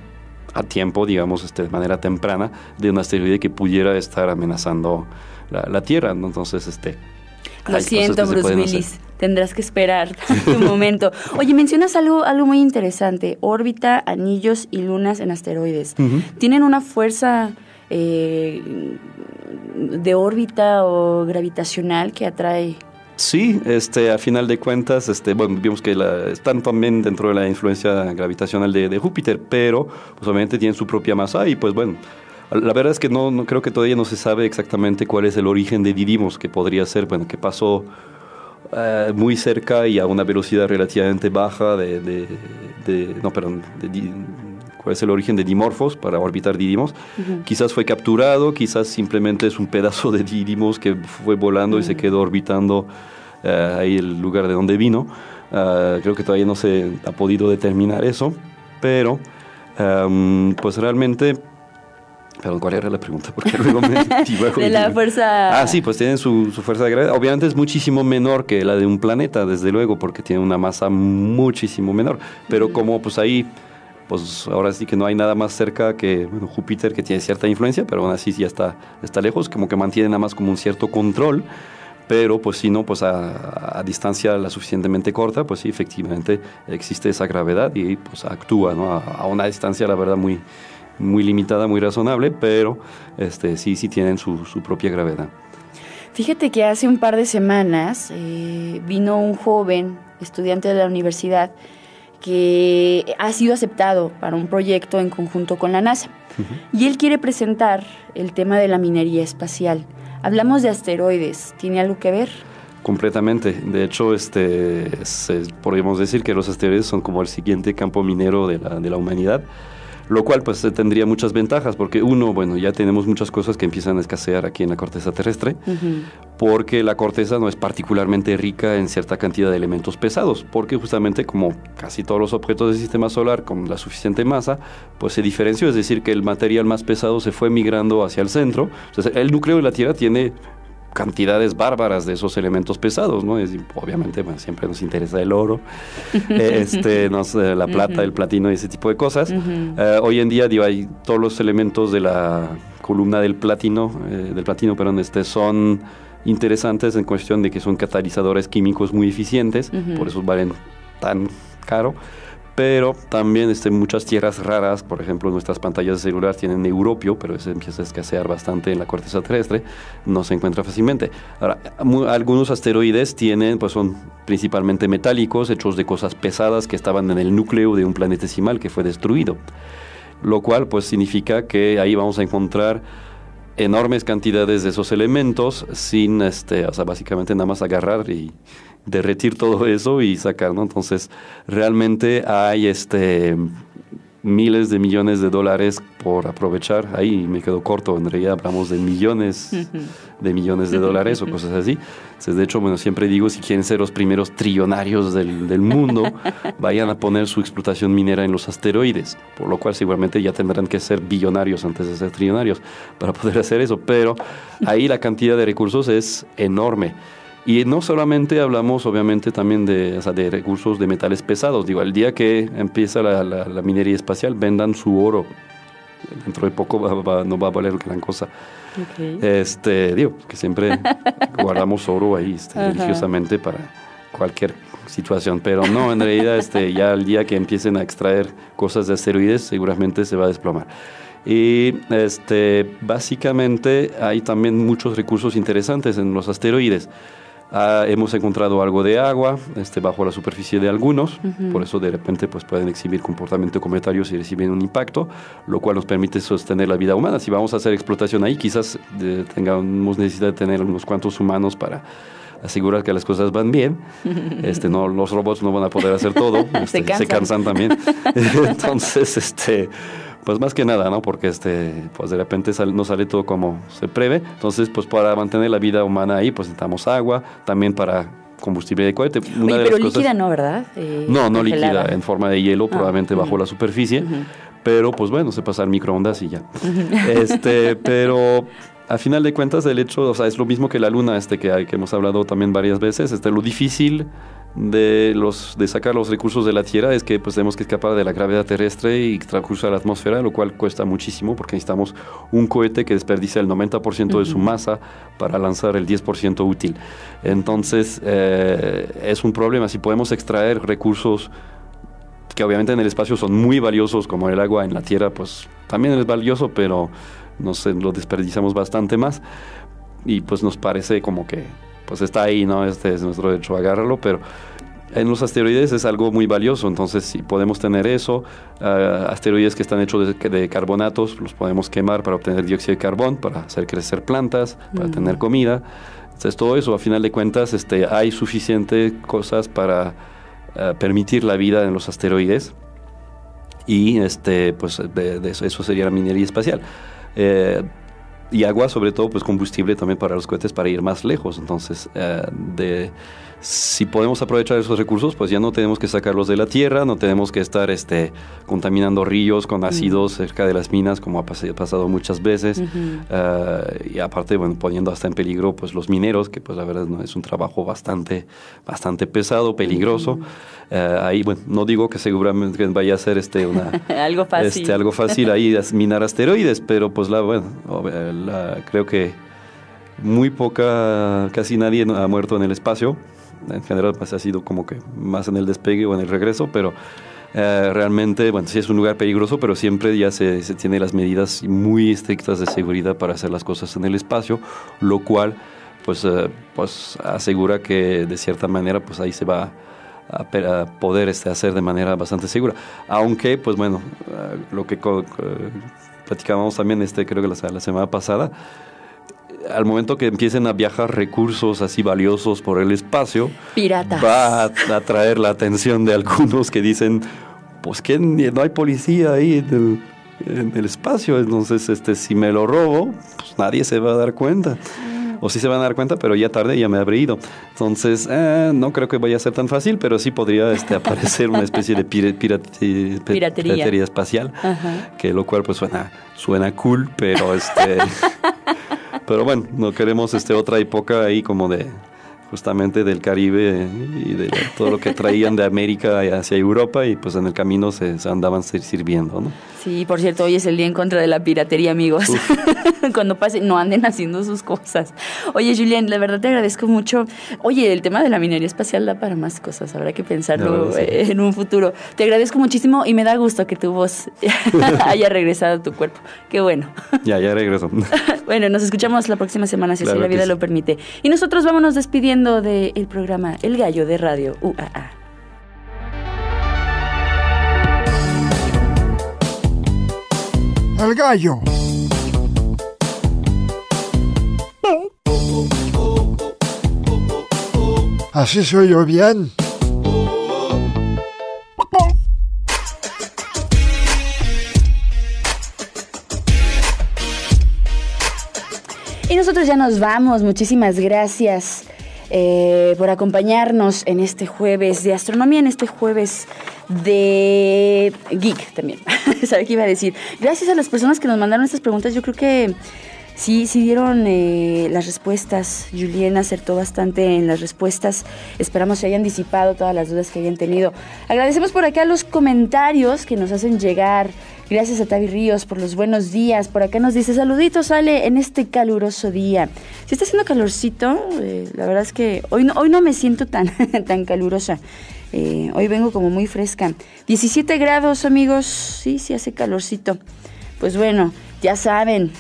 a tiempo, digamos, este, de manera temprana, de un asteroide que pudiera estar amenazando la, la Tierra. Entonces, este... Lo siento, Bruce. Willis. Tendrás que esperar [LAUGHS] tu momento. Oye, mencionas algo, algo muy interesante. Órbita, anillos y lunas en asteroides. ¿Tienen una fuerza eh, de órbita o gravitacional que atrae. Sí, este, a final de cuentas, este, bueno, vimos que la- están también dentro de la influencia gravitacional de, de Júpiter, pero pues obviamente tienen su propia masa y pues bueno, la verdad es que no, no creo que todavía no se sabe exactamente cuál es el origen de Didymos, que podría ser, bueno, que pasó eh, muy cerca y a una velocidad relativamente baja de, de- de- no, perdón, de cuál es el origen de Dimorphos para orbitar Didymos. Quizás fue capturado, quizás simplemente es un pedazo de Didymos que fue volando y se quedó orbitando eh, ahí el lugar de donde vino. Ah, creo que todavía no se ha podido determinar eso, pero em, pues realmente... Perdón, ¿cuál era la pregunta? Porque [LAUGHS] luego me De la fuerza. Ah, sí, pues tienen su, su fuerza de gravedad. Obviamente es muchísimo menor que la de un planeta, desde luego, porque tiene una masa muchísimo menor. Pero como pues ahí, pues ahora sí que no hay nada más cerca que bueno, Júpiter, que tiene cierta influencia, pero aún así ya está, está lejos, como que mantiene nada más como un cierto control. Pero pues si no, pues a, a distancia la suficientemente corta, pues sí, efectivamente existe esa gravedad y pues actúa, ¿no? A, a una distancia, la verdad, muy, muy limitada, muy razonable, pero este, sí, sí tienen su, su propia gravedad. Fíjate que hace un par de semanas eh, vino un joven estudiante de la universidad que ha sido aceptado para un proyecto en conjunto con la NASA. Y él quiere presentar el tema de la minería espacial. Hablamos de asteroides. ¿Tiene algo que ver? Completamente. De hecho, este, se- podríamos decir que los asteroides son como el siguiente campo minero de la, de la humanidad, lo cual pues eh, tendría muchas ventajas, porque uno, bueno, ya tenemos muchas cosas que empiezan a escasear aquí en la corteza terrestre, porque la corteza no es particularmente rica en cierta cantidad de elementos pesados, porque justamente como casi todos los objetos del sistema solar con la suficiente masa, pues se diferenció, es decir, que el material más pesado se fue migrando hacia el centro. Entonces, el núcleo de la Tierra tiene cantidades bárbaras de esos elementos pesados, ¿no? Es, obviamente, bueno, siempre nos interesa el oro, [LAUGHS] eh, este, nos, eh, la plata, el platino y ese tipo de cosas. Eh, hoy en día, digo, hay todos los elementos de la columna del platino, eh, del platino, perdón, este, son interesantes en cuestión de que son catalizadores químicos muy eficientes, por eso valen tan caro. Pero también este, muchas tierras raras, por ejemplo, nuestras pantallas de celular tienen europio, pero ese empieza a escasear bastante en la corteza terrestre, no se encuentra fácilmente. Ahora, algunos asteroides tienen, pues son principalmente metálicos, hechos de cosas pesadas que estaban en el núcleo de un planetesimal que fue destruido. Lo cual, pues significa que ahí vamos a encontrar enormes cantidades de esos elementos sin, este, o sea, básicamente nada más agarrar y derretir todo eso y sacar, ¿no? Entonces, realmente hay este miles de millones de dólares por aprovechar. Ahí me quedo corto, en realidad hablamos de millones de millones de dólares o cosas así. Entonces, de hecho, bueno, siempre digo, si quieren ser los primeros trillonarios del, del mundo, [LAUGHS] vayan a poner su explotación minera en los asteroides, por lo cual seguramente ya tendrán que ser billonarios antes de ser trillonarios para poder [LAUGHS] hacer eso. Pero ahí la cantidad de recursos es enorme. Y no solamente hablamos, obviamente, también de, o sea, de recursos de metales pesados. Digo, el día que empieza la, la- la minería espacial, vendan su oro. Dentro de poco va- va- no va a valer gran cosa. Este, digo, que siempre [LAUGHS] guardamos oro ahí este, religiosamente para cualquier situación. Pero no, en realidad, este, ya el día que empiecen a extraer cosas de asteroides, seguramente se va a desplomar. Y este, básicamente hay también muchos recursos interesantes en los asteroides. Ah, hemos encontrado algo de agua este, bajo la superficie de algunos, por eso de repente pues, pueden exhibir comportamiento cometario si reciben un impacto, lo cual nos permite sostener la vida humana. Si vamos a hacer explotación ahí, quizás eh, tengamos necesidad de tener unos cuantos humanos para asegurar que las cosas van bien. [LAUGHS] Este, no, los robots no van a poder hacer todo, este, cansan. cansan también. [LAUGHS] Entonces, este, pues más que nada, ¿no? Porque este, pues de repente sal- no sale todo como se prevé. Entonces, pues para mantener la vida humana ahí, pues necesitamos agua, también para combustible de cohete. Una Oye, de pero las cosas- líquida no, ¿verdad? Eh, no, no congelada. líquida, en forma de hielo, probablemente ujú. bajo la superficie. Pero pues bueno, se pasa al microondas y ya. este, pero a final de cuentas el hecho, o sea, es lo mismo que la luna, este que, hay- que hemos hablado también varias veces, este, lo difícil de los de sacar los recursos de la Tierra es que pues tenemos que escapar de la gravedad terrestre y cruzar la atmósfera, lo cual cuesta muchísimo porque necesitamos un cohete que desperdicia el 90% de su masa para lanzar el 10% útil. Entonces, eh, es un problema. Si podemos extraer recursos que obviamente en el espacio son muy valiosos, como el agua en la Tierra, pues también es valioso, pero no sé, lo desperdiciamos bastante más. Y pues nos parece como que pues está ahí, ¿no? Este es nuestro derecho, agárralo, pero en los asteroides es algo muy valioso, entonces si podemos tener eso, ah, asteroides que están hechos de, de carbonatos, los podemos quemar para obtener dióxido de carbón, para hacer crecer plantas, para Mm. tener comida. Entonces todo eso, a final de cuentas, este, hay suficiente cosas para ah, permitir la vida en los asteroides y este, pues de, de eso, eso sería la minería espacial. Eh, y agua, sobre todo, pues combustible también para los cohetes para ir más lejos. Entonces, eh, de, si podemos aprovechar esos recursos, pues ya no tenemos que sacarlos de la tierra, no tenemos que estar este, contaminando ríos con ácidos cerca de las minas, como ha pas- pasado muchas veces. Eh, y aparte, bueno, poniendo hasta en peligro pues los mineros, que pues la verdad no es un trabajo bastante, bastante pesado, peligroso. Eh, ahí, bueno, no digo que seguramente vaya a ser este una [LAUGHS] algo fácil. este, algo fácil ahí minar asteroides, pero pues la, bueno, la- creo que muy poca, casi nadie ha muerto en el espacio. En general pues ha sido como que más en el despegue o en el regreso, pero eh, realmente, bueno, sí es un lugar peligroso, pero siempre ya se, se tiene las medidas muy estrictas de seguridad para hacer las cosas en el espacio, lo cual pues, eh, pues asegura que de cierta manera pues ahí se va a, a poder este, hacer de manera bastante segura. Aunque, pues bueno, eh, lo que platicábamos también, este, creo que la, la semana pasada, al momento que empiecen a viajar recursos así valiosos por el espacio, Piratas. va a atraer la atención de algunos que dicen, pues que no hay policía ahí en el, en el espacio, entonces este, si me lo robo, pues nadie se va a dar cuenta. O sí se van a dar cuenta, pero ya tarde ya me habré ido. Entonces, eh, no creo que vaya a ser tan fácil, pero sí podría este, aparecer una especie de pirati- pe- Piratería. espacial Ajá. que lo cual pues suena, suena cool, pero este [LAUGHS] pero bueno, no queremos este otra época ahí como de justamente del Caribe y de todo lo que traían de América hacia Europa y pues en el camino se, se andaban sir- sirviendo, ¿no? Sí, por cierto, hoy es el día en contra de la piratería, amigos. [LAUGHS] Cuando pasen, no anden haciendo sus cosas. Oye, Julián, la verdad te agradezco mucho. Oye, el tema de la minería espacial da para más cosas. Habrá que pensarlo verdad, sí. en un futuro. Te agradezco muchísimo y me da gusto que tu voz [LAUGHS] haya regresado a tu cuerpo. Qué bueno. Ya, ya regreso. [LAUGHS] Bueno, nos escuchamos la próxima semana, si así Claro la vida sí. lo permite. Y nosotros vámonos despidiendo del programa El Gallo de Radio UAA. El gallo. Así se oyó bien. Y nosotros ya nos vamos. Muchísimas gracias eh, por acompañarnos en este jueves de astronomía, en este jueves de geek también. [LAUGHS] ¿Sabe qué iba a decir? Gracias a las personas que nos mandaron estas preguntas. Yo creo que sí, sí dieron eh, las respuestas. Julien acertó bastante en las respuestas. Esperamos se hayan disipado todas las dudas que hayan tenido. Agradecemos por acá los comentarios que nos hacen llegar. Gracias a Tavi Ríos por los buenos días. Por acá nos dice saluditos, sale en este caluroso día. Si está haciendo calorcito, eh, la verdad es que hoy no, hoy no me siento tan, [LAUGHS] tan calurosa. Eh, hoy vengo como muy fresca. 17 grados, amigos. Sí, sí hace calorcito. Pues bueno, ya saben,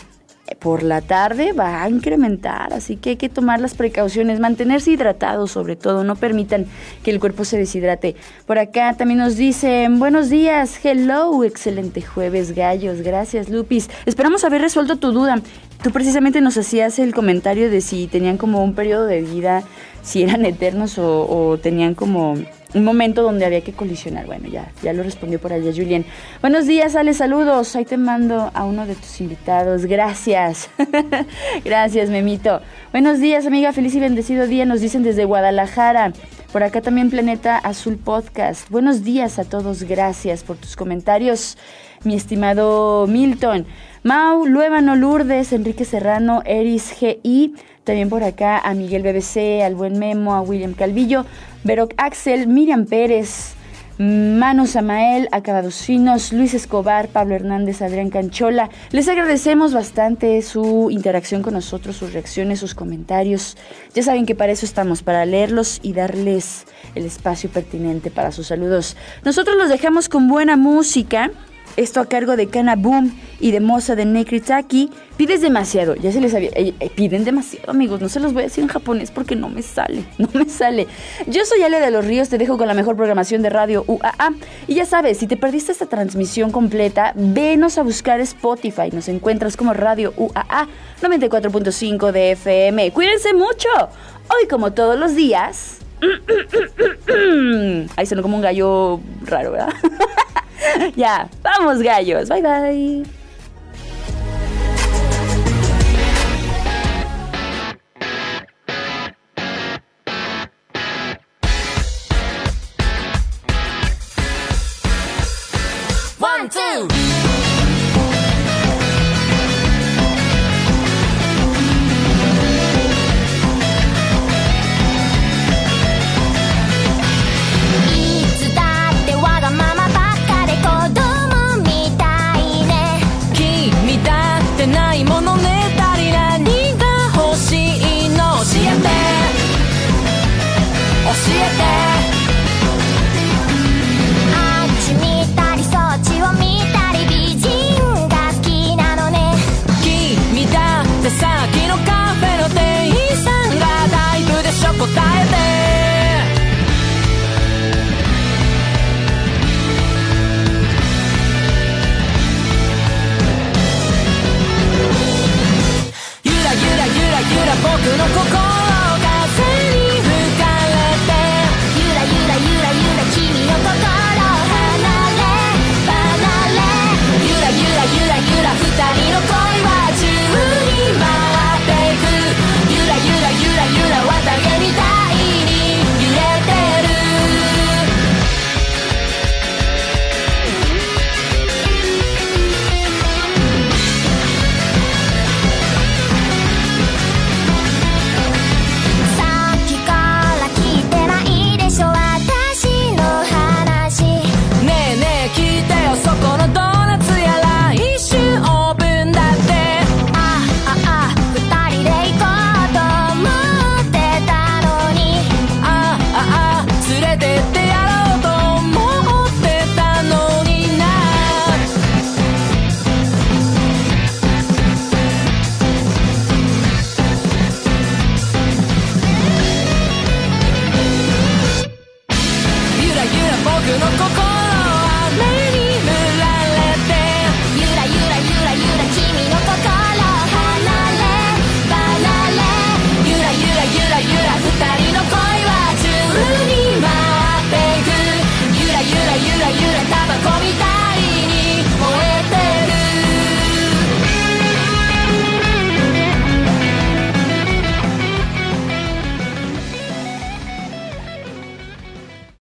por la tarde va a incrementar, así que hay que tomar las precauciones, mantenerse hidratados sobre todo, no permitan que el cuerpo se deshidrate. Por acá también nos dicen, buenos días, hello, excelente jueves, gallos, gracias Lupis. Esperamos haber resuelto tu duda. Tú precisamente nos hacías el comentario de si tenían como un periodo de vida, si eran eternos o, o tenían como un momento donde había que colisionar. Bueno, ya, ya lo respondió por allá Julien. Buenos días, Ale, saludos. Ahí te mando a uno de tus invitados. Gracias. [LAUGHS] Gracias, Memito. Buenos días, amiga. Feliz y bendecido día. Nos dicen desde Guadalajara. Por acá también Planeta Azul Podcast. Buenos días a todos. Gracias por tus comentarios, mi estimado Milton. Mau, Luébano, Lourdes, Enrique Serrano, Eris GI. También por acá a Miguel BBC, al buen Memo, a William Calvillo, Veroc Axel, Miriam Pérez, Manu Samael, Acabados Finos, Luis Escobar, Pablo Hernández, Adrián Canchola. Les agradecemos bastante su interacción con nosotros, sus reacciones, sus comentarios. Ya saben que para eso estamos, para leerlos y darles el espacio pertinente para sus saludos. Nosotros los dejamos con buena música. Esto a cargo de Kana Boom y de Moza de Nekritaki. Pides demasiado, ya se les había. eh, eh, piden demasiado, amigos. No se los voy a decir en japonés porque no me sale. [LAUGHS] No me sale. Yo soy Ale de los Ríos, te dejo con la mejor programación de radio UAA. Y ya sabes, si te perdiste esta transmisión completa, venos a buscar Spotify. Nos encuentras como Radio UAA 94.5 de FM. Cuídense mucho. Hoy, como todos los días. [CLEARS THROAT] Ahí sonó como un gallo raro, ¿verdad? [LAUGHS] [LAUGHS] ya, vamos gallos. Bye bye.